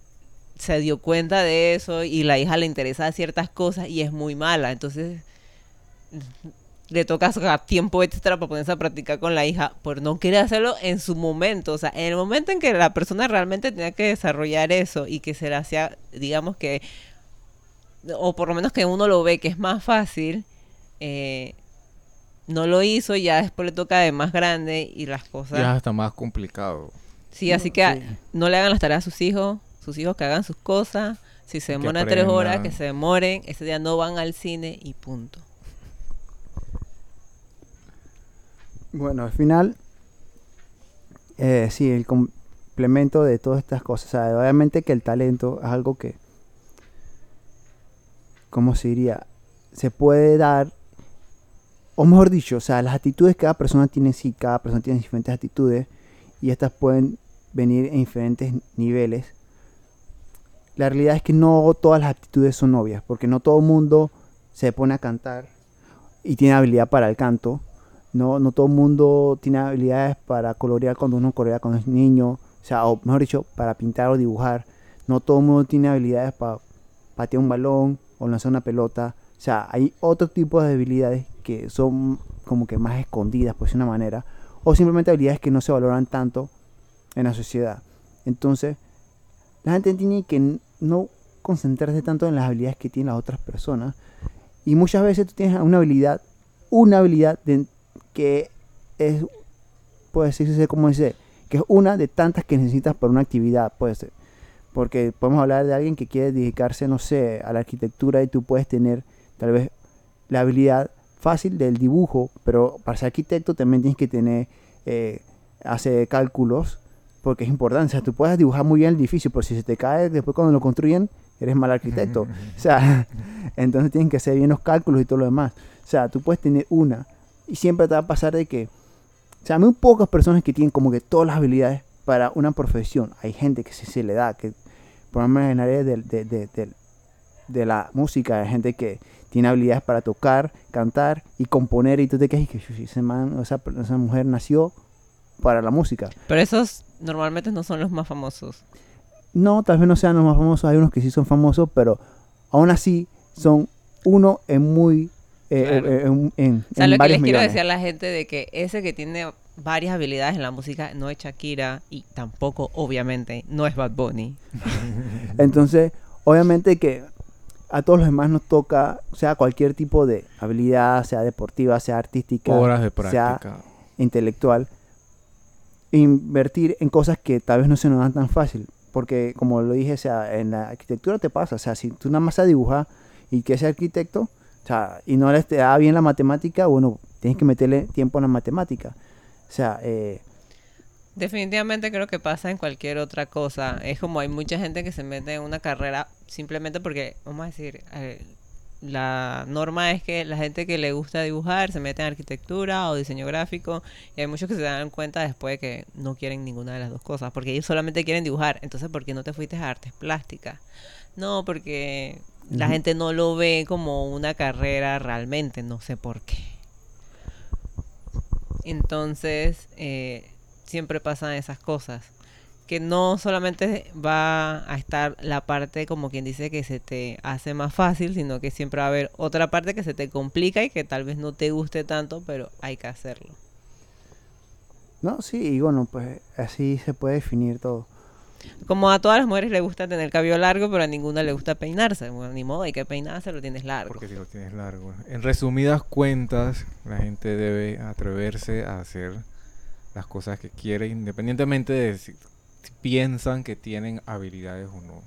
se dio cuenta de eso y la hija le interesa ciertas cosas y es muy mala. Entonces le toca sacar tiempo extra para ponerse a practicar con la hija por no querer hacerlo en su momento. O sea, en el momento en que la persona realmente tenía que desarrollar eso y que se le hacía, digamos que, o por lo menos que uno lo ve que es más fácil, eh, no lo hizo, ya después le toca de más grande y las cosas... Ya está más complicado. Sí, así que a- sí. no le hagan las tareas a sus hijos, sus hijos que hagan sus cosas. Si se demoran tres horas, que se demoren. Ese día no van al cine y punto. Bueno, al final, eh, sí, el complemento de todas estas cosas. O sea, obviamente que el talento es algo que, ¿cómo se diría? Se puede dar, o mejor dicho, o sea, las actitudes que cada persona tiene, sí, cada persona tiene diferentes actitudes y estas pueden venir en diferentes niveles. La realidad es que no todas las actitudes son obvias, porque no todo el mundo se pone a cantar y tiene habilidad para el canto no, no todo el mundo tiene habilidades para colorear cuando uno colorea cuando es niño, o sea, o mejor dicho, para pintar o dibujar. No todo el mundo tiene habilidades para patear un balón o lanzar una pelota. O sea, hay otro tipo de habilidades que son como que más escondidas, por de una manera, o simplemente habilidades que no se valoran tanto en la sociedad. Entonces, la gente tiene que no concentrarse tanto en las habilidades que tienen las otras personas. Y muchas veces tú tienes una habilidad, una habilidad que es, puede decirse como dice, que es una de tantas que necesitas para una actividad, puede ser. Porque podemos hablar de alguien que quiere dedicarse, no sé, a la arquitectura y tú puedes tener tal vez la habilidad fácil del dibujo, pero para ser arquitecto también tienes que tener, eh, hacer cálculos, porque es importante. O sea, tú puedes dibujar muy bien el edificio, pero si se te cae después cuando lo construyen, eres mal arquitecto. [LAUGHS] o sea, [LAUGHS] entonces tienes que hacer bien los cálculos y todo lo demás. O sea, tú puedes tener una, y siempre te va a pasar de que, o sea, muy pocas personas que tienen como que todas las habilidades para una profesión. Hay gente que sí se le da, que por ejemplo en el área de, de, de, de, la música, hay gente que tiene habilidades para tocar, cantar y componer y tú te quedas que ese man, esa, esa mujer nació para la música. Pero esos normalmente no son los más famosos. No, tal vez no sean los más famosos, hay unos que sí son famosos, pero aún así son uno en muy eh, eh, en, en, o sea, lo que les quiero decir a la gente de que ese que tiene varias habilidades en la música no es Shakira y tampoco, obviamente, no es Bad Bunny. [LAUGHS] Entonces, obviamente que a todos los demás nos toca, sea cualquier tipo de habilidad, sea deportiva, sea artística, sea intelectual, invertir en cosas que tal vez no se nos dan tan fácil. Porque, como lo dije, sea, en la arquitectura te pasa. O sea, si tú nada más dibujar y que ser arquitecto, o sea, y no les te da bien la matemática, bueno, tienes que meterle tiempo en la matemática. O sea, eh, Definitivamente creo que pasa en cualquier otra cosa. Es como hay mucha gente que se mete en una carrera simplemente porque, vamos a decir, eh, la norma es que la gente que le gusta dibujar se mete en arquitectura o diseño gráfico y hay muchos que se dan cuenta después de que no quieren ninguna de las dos cosas porque ellos solamente quieren dibujar. Entonces, ¿por qué no te fuiste a artes plásticas? No, porque la gente no lo ve como una carrera realmente, no sé por qué. Entonces, eh, siempre pasan esas cosas. Que no solamente va a estar la parte como quien dice que se te hace más fácil, sino que siempre va a haber otra parte que se te complica y que tal vez no te guste tanto, pero hay que hacerlo. No, sí, y bueno, pues así se puede definir todo. Como a todas las mujeres les gusta tener cabello largo, pero a ninguna le gusta peinarse. Bueno, ni modo, hay que peinarse, lo tienes largo. Porque si lo tienes largo. En resumidas cuentas, la gente debe atreverse a hacer las cosas que quiere, independientemente de si, piensan que tienen habilidades o no.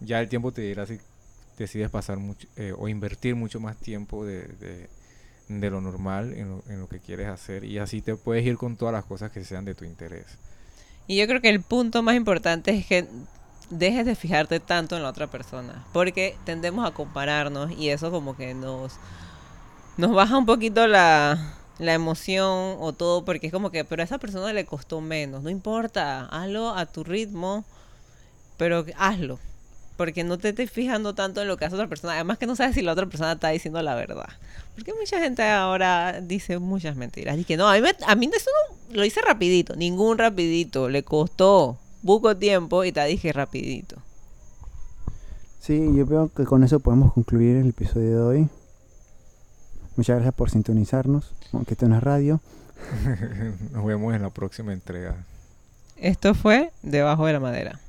Ya el tiempo te dirá si decides pasar mucho eh, o invertir mucho más tiempo de, de, lo normal en lo, en lo que quieres hacer y así te puedes ir con todas las cosas que sean de tu interés. Y yo creo que el punto más importante es que dejes de fijarte tanto en la otra persona, porque tendemos a compararnos y eso como que nos, nos baja un poquito la, la emoción o todo, porque es como que, pero a esa persona le costó menos, no importa, hazlo a tu ritmo, pero hazlo, porque no te estés fijando tanto en lo que hace otra persona, además que no sabes si la otra persona está diciendo la verdad, porque mucha gente ahora dice muchas mentiras, y que no, a mí, a mí eso lo hice rapidito, ningún rapidito, le costó. Poco tiempo y te dije rapidito. Sí, yo veo que con eso podemos concluir el episodio de hoy. Muchas gracias por sintonizarnos, aunque esto no es radio. [LAUGHS] Nos vemos en la próxima entrega. Esto fue Debajo de la Madera.